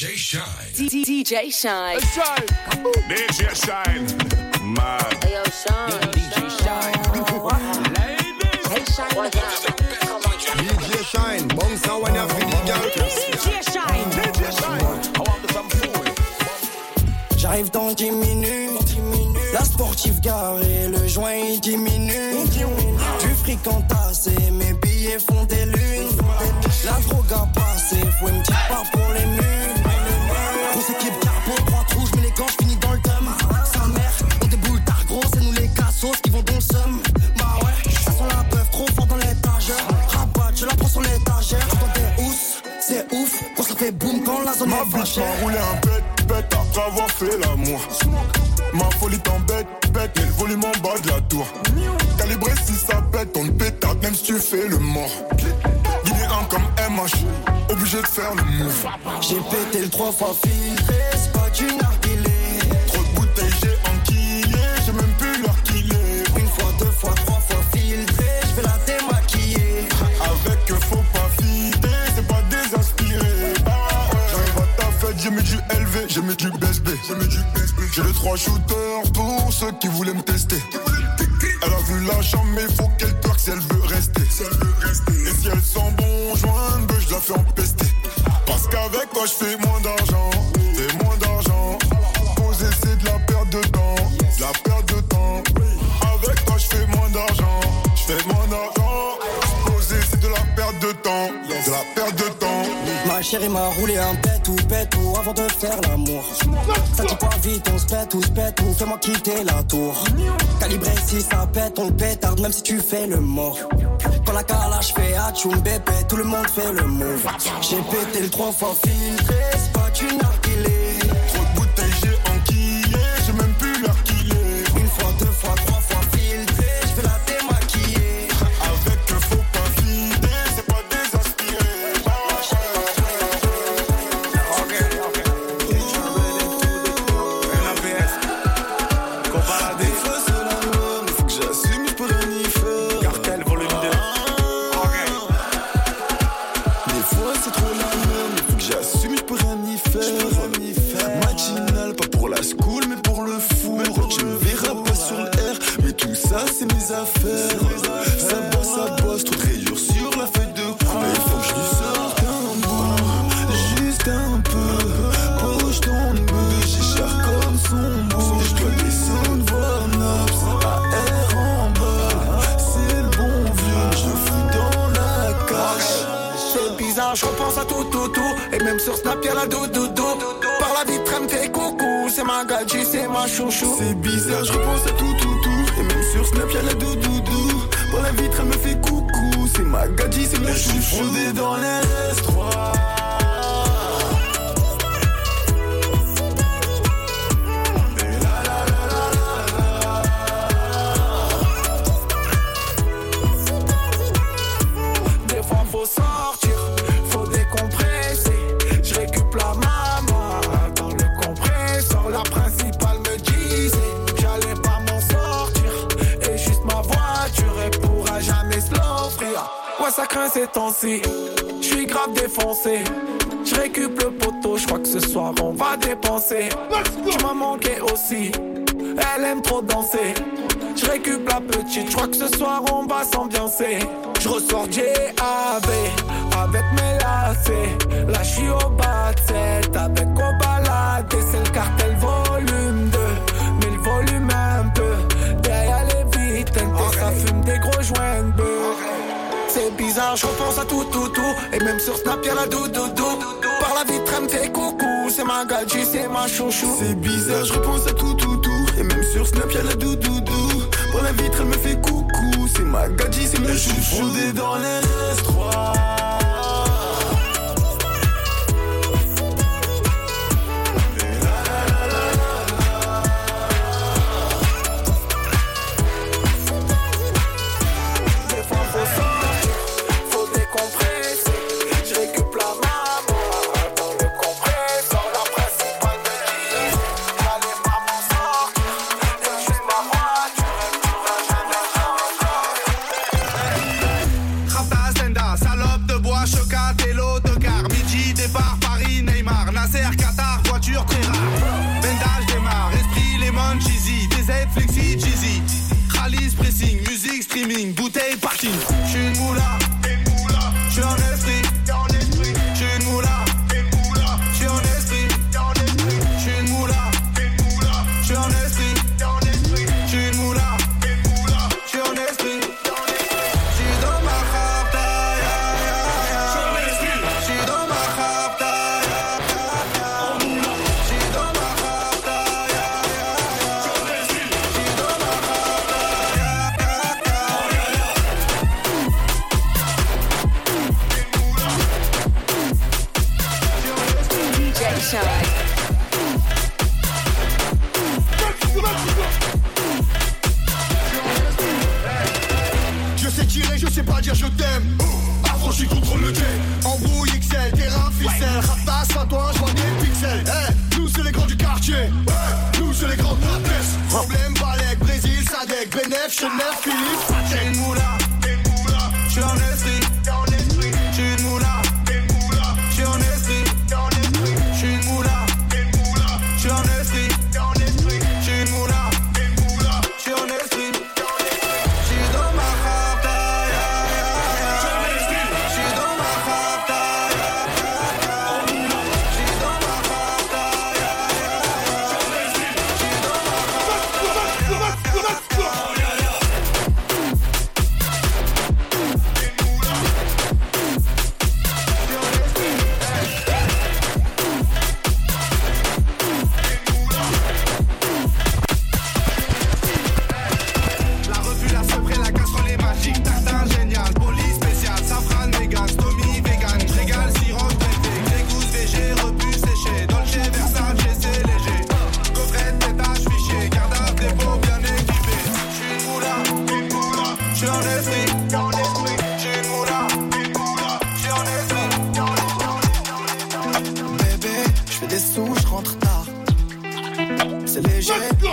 DJ Shine. DJ Shine. DJ Shine. Mad. Hey, yo, Shine. DJ Shine. Hey, Shine. DJ Shine, bon ça when you feel the girl. DJ Shine. DJ Shine. I want some food. J'arrive dans 10 minutes. La sportive garée, le joint il diminue. Du fric entassé, mes billets font des lunes. La drogue a passé, faut une petite part pour les murs. Seum. Bah ouais, ça sent la peuf trop fort dans l'étagère. Rabat, je la prends sur l'étagère. Dans des housses, c'est ouf, quand ça fait boum quand la zone Ma est bitch m'a roulé un bête, bête après avoir fait l'amour. Ma folie t'embête, bête, mais le volume en bas de la tour. Calibré si ça pète, on te pétard, même si tu fais le mort. Guidé un comme MH, obligé de faire le move. J'ai pété le trois fois filtré, c'est pas du j'ai mis du BSB. J'ai les trois shooters pour ceux qui voulaient me tester. Elle a vu la chambre, mais faut qu'elle twerk si elle veut rester. Et si elle sent bon joint, je la fais empester. Parce qu'avec toi, je fais moins d'argent. C'est moins d'argent. Poser, c'est de la perte de temps. Chérie m'a roulé un pet ou pet ou avant de faire l'amour. Ça dit pas vite, on se pète ou se pète ou fais-moi quitter la tour. Calibré si ça pète, on pétarde même si tu fais le mort. Quand la calage fait atchoum bébé, tout le monde fait le move. J'ai pété le trois fois filtré, C'est ma chouchou. C'est bizarre, je repense à tout, tout, tout. Et même sur Snap, y'a la doudoudou. Dans la vitre, elle me fait coucou. C'est ma gadji, c'est mon chouchou. Fondé dans l'S3. Ça craint ces temps-ci. Je suis grave défoncé. Je récup le poteau, je crois que ce soir on va dépenser. Tu m'as manqué aussi. Elle aime trop danser. Je récup la petite, je crois que ce soir on va s'ambiancer. Je ressors JAB avec mes lacets. Là je suis tout, tout, tout. Et même sur Snap, y'a la doudoudou. Par la vitre, elle me fait coucou. C'est ma gadji, c'est ma chouchou. C'est bizarre, je repense à tout, tout, tout. Et même sur Snap, y'a la doudoudou. Par la vitre, elle me fait coucou. C'est ma gadji, c'est mon chouchou. Fondé dans les S3.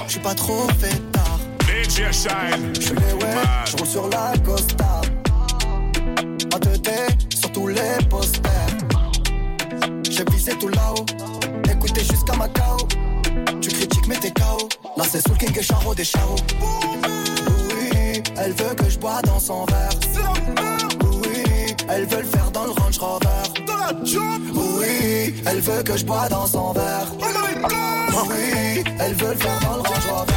Je suis pas trop fait tard. DJ Shine. Je les ouais, je roule sur la Costa. En 2D, sur tous les posters. J'ai visé tout là-haut, écoutez jusqu'à Macao. Tu critiques mais t'es KO. Là c'est Soul King et Charo des Charo. Oui, elle veut que je bois dans son verre. Oui, elle veut le faire dans le Range Rover. Oui, elle veut que je bois dans son verre. Oui, elle veut le faire dans le Range Rover.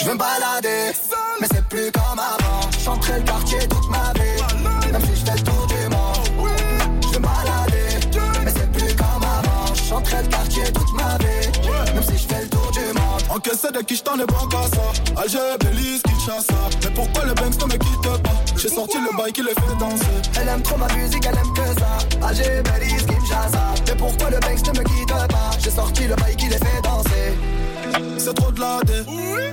Je veux me balader, mais c'est plus comme avant. J'entrais le quartier toute ma vie, monde. Encaissé de qui j't'en ai bon qu'à ça. Alger, Belize, Kinshasa. Mais pourquoi le Banks ne me quitte pas? J'ai sorti le bail qui les fait danser. Elle aime trop ma musique, elle aime que ça. Alger, Belize, Kinshasa. Mais pourquoi le Banks ne me quitte pas? J'ai sorti le bail qui les fait danser. C'est trop de la dé.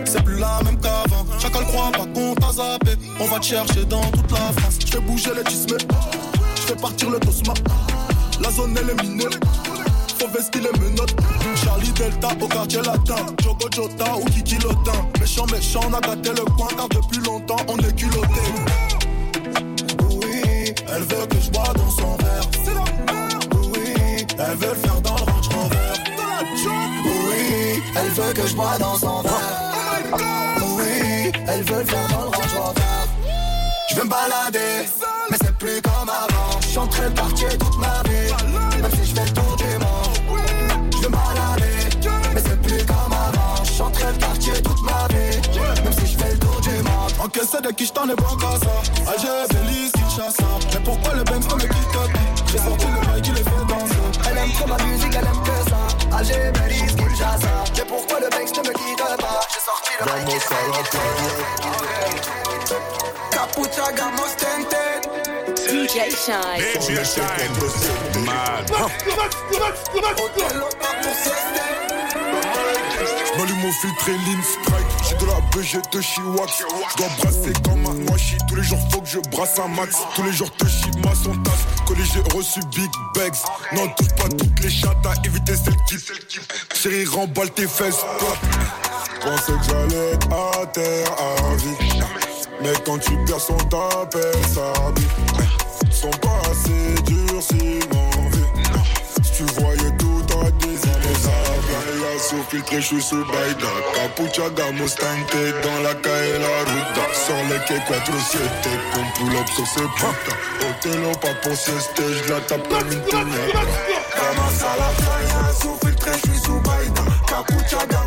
C'est plus la même qu'avant. Chacun le croit pas qu'on t'a zappé. On va te chercher dans toute la France. Je fais bouger les tismes. Je fais partir le tosma. La zone elle est minée Les menottes. Charlie Delta au quartier latin. Jogo Jota ou Kiki Lotin. Méchant méchant on a gâté le coin Car depuis longtemps on est culotté. Oui, Elle veut que je bois dans son verre. Oui, Elle veut le faire dans le Range Rover. Oui, elle veut que je bois dans son verre. Oui, elle veut le faire dans le Range Rover. Je veux me balader, mais c'est plus comme avant. Je suis en train de partir toute ma vie, Encaissé de qui j't'en ai bon qu'à ça Alger, Belize, Kinshasa Mais pourquoi le Banks ne me quitte pas J'ai sorti le bail qui les fait danser Elle aime trop ma musique, elle aime que ça. Alger, Belize, Kinshasa. Mais pourquoi le Banks ne me quitte pas J'ai sorti le bail qui les fait danser. Capucha, gamos, tented. DJ Shine. DJ Shine. Mad. M'allume mon filtre et lean strike. De la BG de Chiwax. Je dois brasser comme un washi. Tous les jours faut que je brasse un max. Tous les jours te ma son tasse. J'ai reçu big bags. Non, touche pas toutes les chattes à éviter celles qui. Chérie, remballe tes fesses. Pensais que j'allais être à terre à vie. Mais quand tu perds son t'appelles sa vie. Sont pas assez durs si veux. Si tu voyais soupe filtré, je suis sous Baïda. Capucha, Mustante, dans la calle la ruta. Sur les quais 4-7, qu'on pull up sur ces putains. Pas pour sieste, je la tape comme une pignata. Commence à la playa, sous filtré, je suis sous Baïda.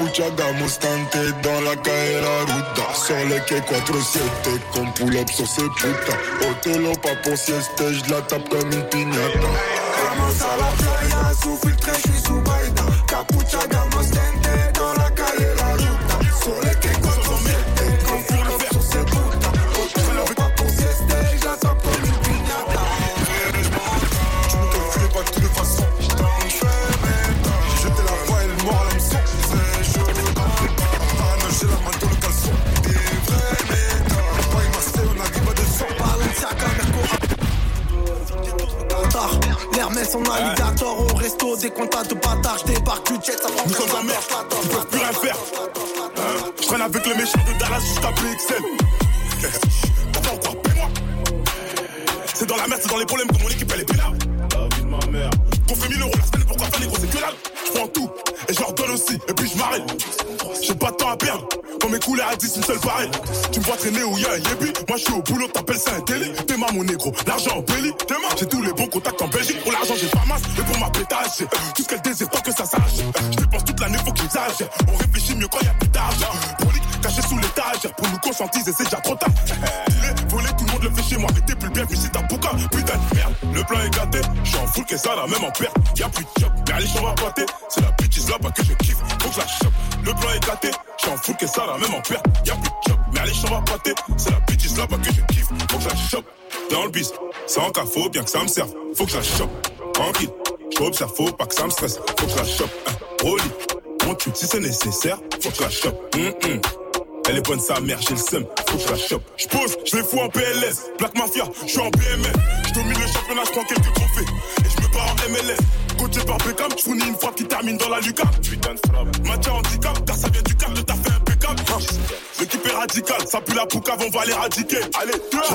Baïda. Capucha, Mustante, dans la calle la ruta. Les quais 4-7, qu'on pull up sur ces putains. Otelo, pas pour sieste, je la tape comme une pignata. Vamos a la playa, sous filtré, je suis sous Baïda. Capucha, Mustante, des comptes de bâtard, j'débarque du jet, ça prend Nous sommes en merde, ils peuvent plus rien faire. Hein Je traîne avec les méchants de Dallas jusqu'à PXL. T'as pas encore, paie-moi. C'est dans la merde, c'est dans les problèmes que mon équipe elle est là. La mère. Qu'on fait 1000 euros la semaine, pourquoi faire les gros, c'est que dalle? Prends tout et je leur donne aussi, et puis je m'arrête. J'ai pas de temps à perdre. Quand mes couleurs à 10, une seule pareille. Tu me vois traîner où y a un yébi. Moi je suis au boulot, t'appelles ça un télé. T'es ma mon négro, l'argent en belly. J'ai tous les bons contacts en Belgique. Pour l'argent, j'ai pas masse. Et pour ma pétage, tout ce qu'elle désire, tant que ça sache. Je dépense toute l'année, faut qu'ils exagèrent. On réfléchit mieux quand y a plus d'argent. Caché sous l'étage. Pour nous conscientiser, c'est déjà trop tard. Voler, tout le monde le fait chez moi. Mais t'es plus bien, si t'as bouca. Putain de merde, le plan est gâté. J'suis en full, qu'est-ce ça là, même en perte. Y'a plus de job, mais allez, j'en va pâter. C'est la bitch là bas que je kiffe. Faut que je la chope. Le plan est gâté. J'suis en full, qu'est-ce ça là, même en perte. Y'a plus de job, mais allez, j'en va pâter. C'est la bitch là bas que je kiffe. Faut que je la chope. Dans le bis, c'est en cas, bien que ça me serve. Faut que je la chope. Tranquille, j'observe, faut pas que ça me stresse. Faut que je la chope. Hein. Mon tube si c'est nécessaire. Faut que je la chope. Hum, hum. Elle est bonne sa mère, j'ai le seum, faut que je la chope. Je pose, je les fous en PLS, Black Mafia, je suis en BMF. Je domine le championnat, je prends quelques trophées. Et je me pars en MLS. Coaché par Beckham, je fournis une frappe qui termine dans la lucarne. Putain de frappe. Match handicap, car ça vient du cap de ta fait L'équipe est radicale, ça pue la poucave, on va l'éradiquer. Allez,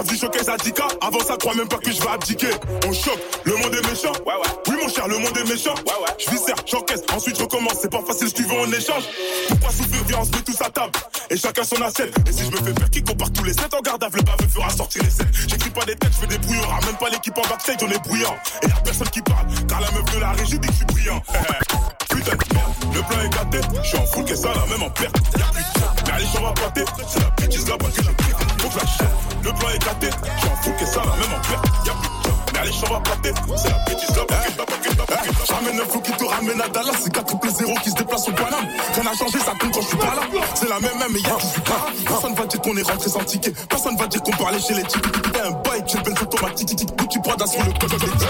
j'ai choquer Zadika, avant ça croit même pas que je vais abdiquer. On choque, le monde est méchant. Ouais, ouais. Oui, mon cher, le monde est méchant. Ouais, ouais. Je viscère, j'encaisse, ensuite je recommence. C'est pas facile, je veux en échange. Pourquoi souffrir, viens, on se met tous à table. Et chacun son assiette. Et si je me fais faire qui compare tous les 7 en garde le baveux fera sortir les 7. J'écris pas des têtes, je fais des brouillards. Même pas l'équipe en backstage, on est bruyant. Et y'a personne qui parle, car la meuf de la régie dit que je suis brillant. Le plan est gâté. Je suis en full, qu'est-ce ça là, même en perte. Y'a plus de mais allez, j'en va pâter. C'est la bitch là-bas que je kiffe. Faut que la. Le plan est gâté. Je suis en full, qu'est-ce ça là, même en perte. Y'a plus de allez, j'en va pâter. C'est la je je là-bas que je J'amène un flow qui te ramène à Dallas. C'est 4 triple 0 qui se déplace au Paname. Rien n'a changé, ça compte quand je suis pas là. C'est la même, même, mais y'a 18 pas. Personne va dire qu'on est rentré sans ticket. Personne va dire qu'on parlait chez les tickets. T'es un bike, j'ai le benz automatique. Tu prends sur le code tickets.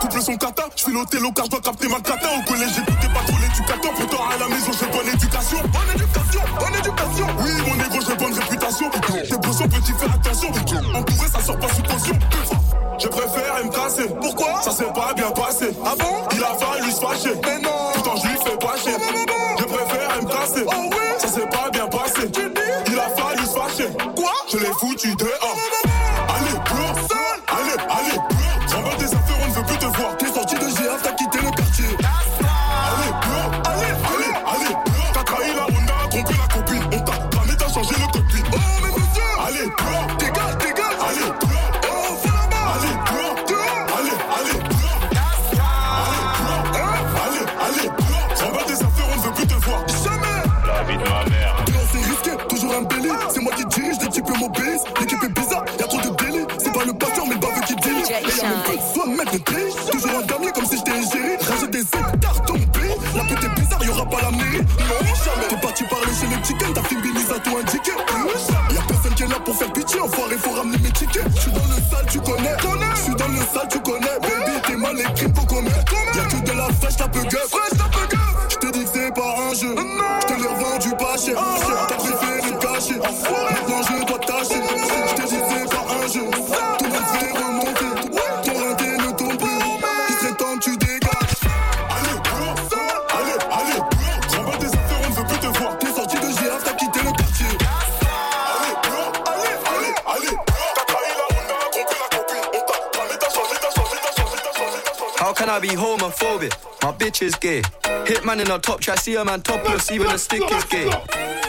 Couple son kata, je fais l'hôtel car je dois capter ma kata. Au collège, j'écoutais pas trop l'éducateur. Pourtant, à la maison, j'ai bonne éducation. Bonne éducation, bonne éducation. Oui, mon négro, j'ai bonne réputation. Tes brosons, petit, fais attention. Entouré, ça sort pas sous caution. Je préfère me casser. Pourquoi? Ça s'est pas bien passé. Ah bon? Il a fallu se fâcher. Mais non Pourtant, je lui fais pas chier. Je préfère me casser. Oh oui Ça s'est pas bien passé. Tu dis? Il a fallu se fâcher. Quoi? Je l'ai foutu dehors. chicken is gay. Hitman in the top try, see a man topless, even the stick is gay.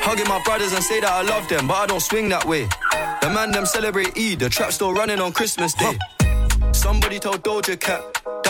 Hugging my brothers and say that I love them, but I don't swing that way. The man them celebrate Eid, the trap still running on Christmas Day. Somebody told Doja Cat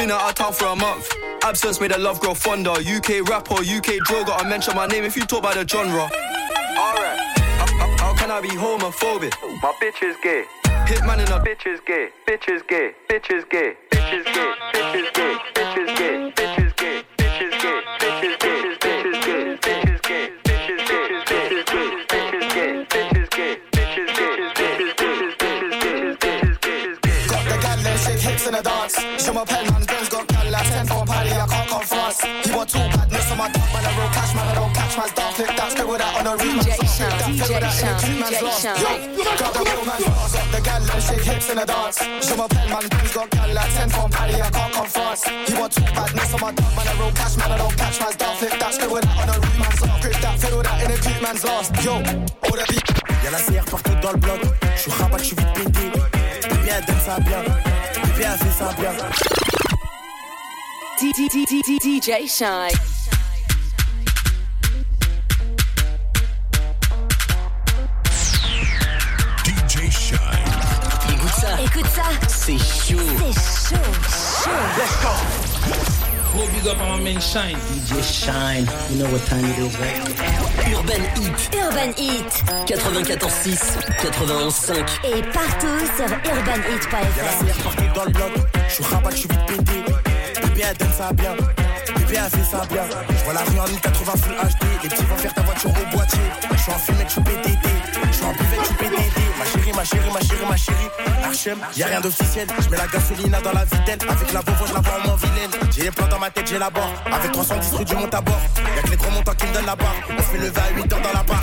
Been out of town for a month. Absence made the love grow fonder. UK rapper, UK drill, gotta mention my name if you talk about the genre. Alright, how, how- how can I be homophobic? My bitch is gay. Hitman in a bitch is gay. Bitch is gay. Bitch is gay. Bitch is gay. Bitch is gay. Bitch is gay. show my pen man, girls got gal, like 10 for a party, I can't come fast. You want talk badness on my dark man, I roll cash man, I don't catch my dark flick, that's good with that on a real DJ in a Sean, DJ Sean. Yo, got the real man, bars up the gal, and shake hips in the dance. my pen man, friends got gal, like 10 for a party, I can't come fast. You want two badness on my dark man, I roll cash man, I don't catch man's dark flip that's good with that on a real man's off. Grip that fiddle, that in a cute man's last. Yo, all the beat. Y'a la CR partout dans le bloc, je rabat, je vite pété. Bébé elle donne ça bien. Bébé elle fait ça bien. DJ Shine. DJ Shine. Écoute ça, Écoute ça, c'est chaud. c'est chaud, chaud. Gros big up à ma main Shine. DJ Shine, you know what time it is, right? Urban Heat, Urban Heat. 94.6, 91.5. Et partout sur Y'a la urbanheat.fr. Partout dans le bloc. J'suis rabat, j'suis vite pété. Bébé elle donne ça bien. Bébé elle fait ça bien. J'vois la rue en 1080 full HD. Les petits vont faire ta voiture au boîtier. J'suis en fumette, j'suis PTT. J'suis en buvette, j'suis PTT. Ma chérie, ma chérie, ma chérie. Archem, y'a rien d'officiel. J'mets la gasolina dans la vitelle. Avec la Volvo, j'la vois en moins vilaine. J'ai les plans dans ma tête, j'ai la barre. Avec 310 rue du monte à bord. Y'a que les gros montants qui me donnent la barre. On fait lever à 8 heures dans la barre.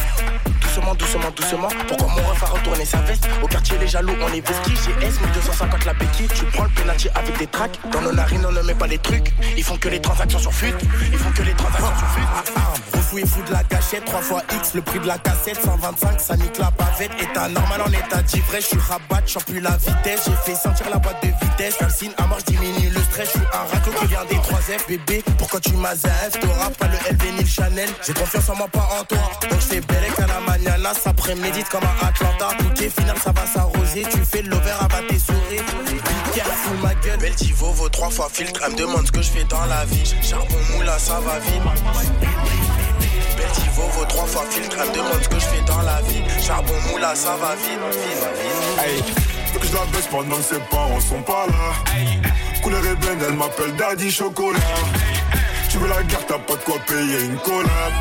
Doucement, doucement, doucement. Pourquoi mon ref a retourné sa veste? Au quartier, les jaloux, on est vesquis. GS 1250 la béquille. Tu prends le penalty avec des tracks. Dans nos narines, on ne met pas les trucs. Ils font que les transactions sur fut. Ils font que les transactions sur fut. Refou et fou de la gâchette. 3 fois X, le prix de la cassette. 125, ça nique la bavette. État normal en état d'ivresse. Je suis rabat, je plus la vitesse. J'ai fait sentir la boîte de vitesse. Signe à mort, je diminue le stress. Je suis un raclo qui vient des 3F. Bébé, pourquoi tu m'as ZF T'auras pas le LV ni le Chanel. J'ai confiance en moi, pas en toi. Donc fais Bellec à la mañana. Ça prémédite comme un Atlanta. Bouquet final, ça va s'arroser. Tu fais de l'over, à tes souris. Careful, ma gueule. Belle vaut trois fois filtre. Elle me demande ce que je fais dans la vie. Charbon moula, ça va vite. Belle vaut trois fois filtre. Elle me demande ce que je fais dans la vie. Charbon moula, ça va vite. vite, vite. Hey, veux que je la baisse pendant que ses parents sont pas là. Couleur ébène, elle m'appelle Daddy Chocolat. Tu veux la guerre, t'as pas de quoi payer une collab.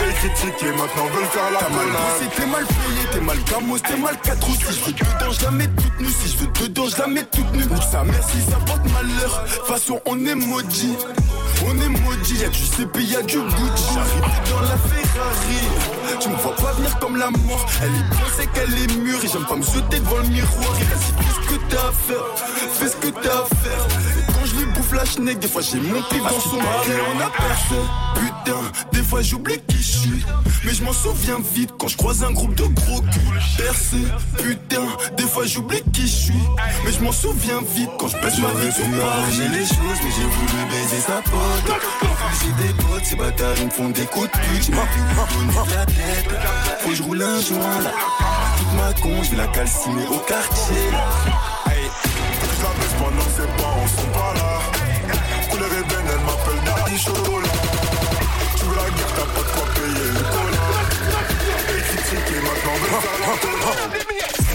Et critiquer, maintenant veulent faire la collab. t'es mal payé, t'es mal gamos, t'es mal 4 ou 6 Je veux dedans, je la mets toute nue Si je veux dedans, je la mets toute nue Nique sa mère si ça porte malheur façon on est maudit On est maudit, y'a du CP, y'a du Gucci J'arrive dans la Ferrari Tu me vois pas venir comme la mort. Elle est bien, c'est qu'elle est mûre. Et j'aime pas me jeter devant le miroir. Et vas-y, fais ce que t'as à faire. Fais ce que t'as à faire. Quand je lui bouffe la schneck, des fois j'ai mon pif dans son Et on a percé. Putain, des fois j'oublie qui je suis. Mais je m'en souviens vite quand je croise un groupe de gros culs. Percé, putain, des fois j'oublie qui je suis. Mais je m'en souviens vite quand je pèse ma vie sur J'ai les choses, mais j'ai voulu baiser sa pote. J'ai des potes, ces bâtards, ils me font des coups de pute. J'ai ma de la tête. Faut que je roule un joint là. Toute ma con, je vais la calciner au quartier là. Hey, je la baisse pendant ses parents sont pas là. Couleur ébène, elle m'appelle Chocolat. Tu veux la guerre, t'as pas de quoi payer critiquer maintenant,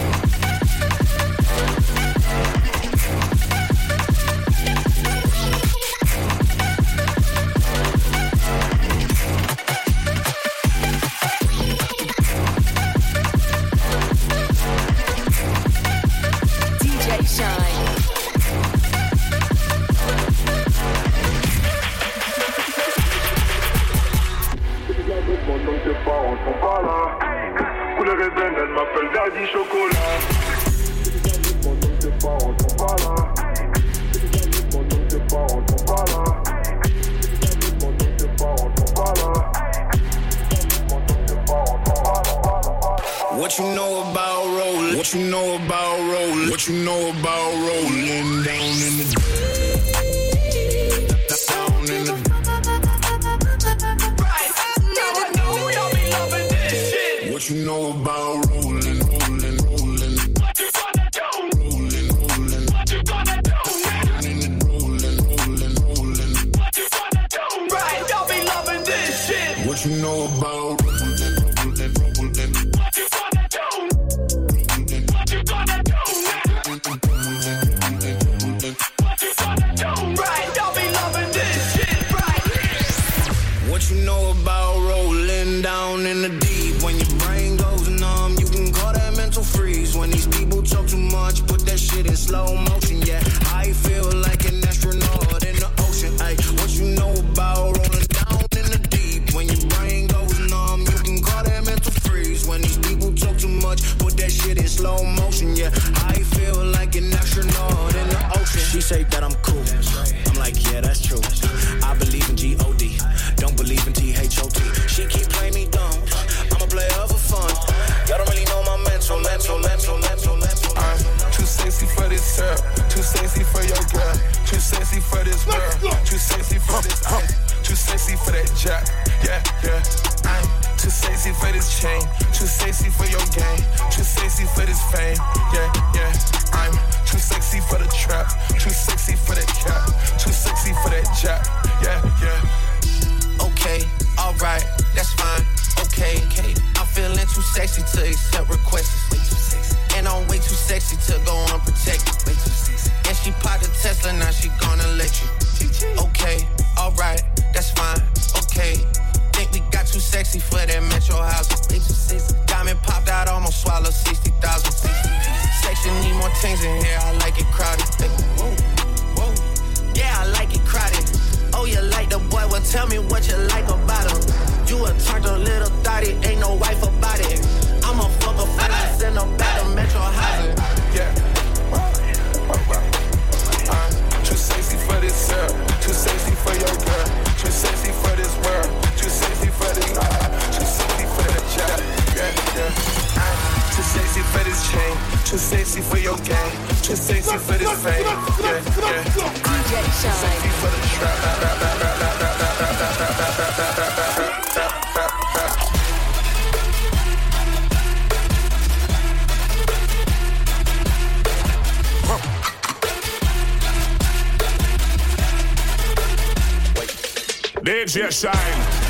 you know about for that metro house. Diamond popped out, almost swallowed 60,000. Section need more things in here, I like it crowded. Whoa, whoa. Yeah, I like it crowded. Oh, you like the boy? Well, tell me what you like too sexy for your game, too sexy for this fame. Yeah, yeah. DJ Sexy for the trap. DJ Shine.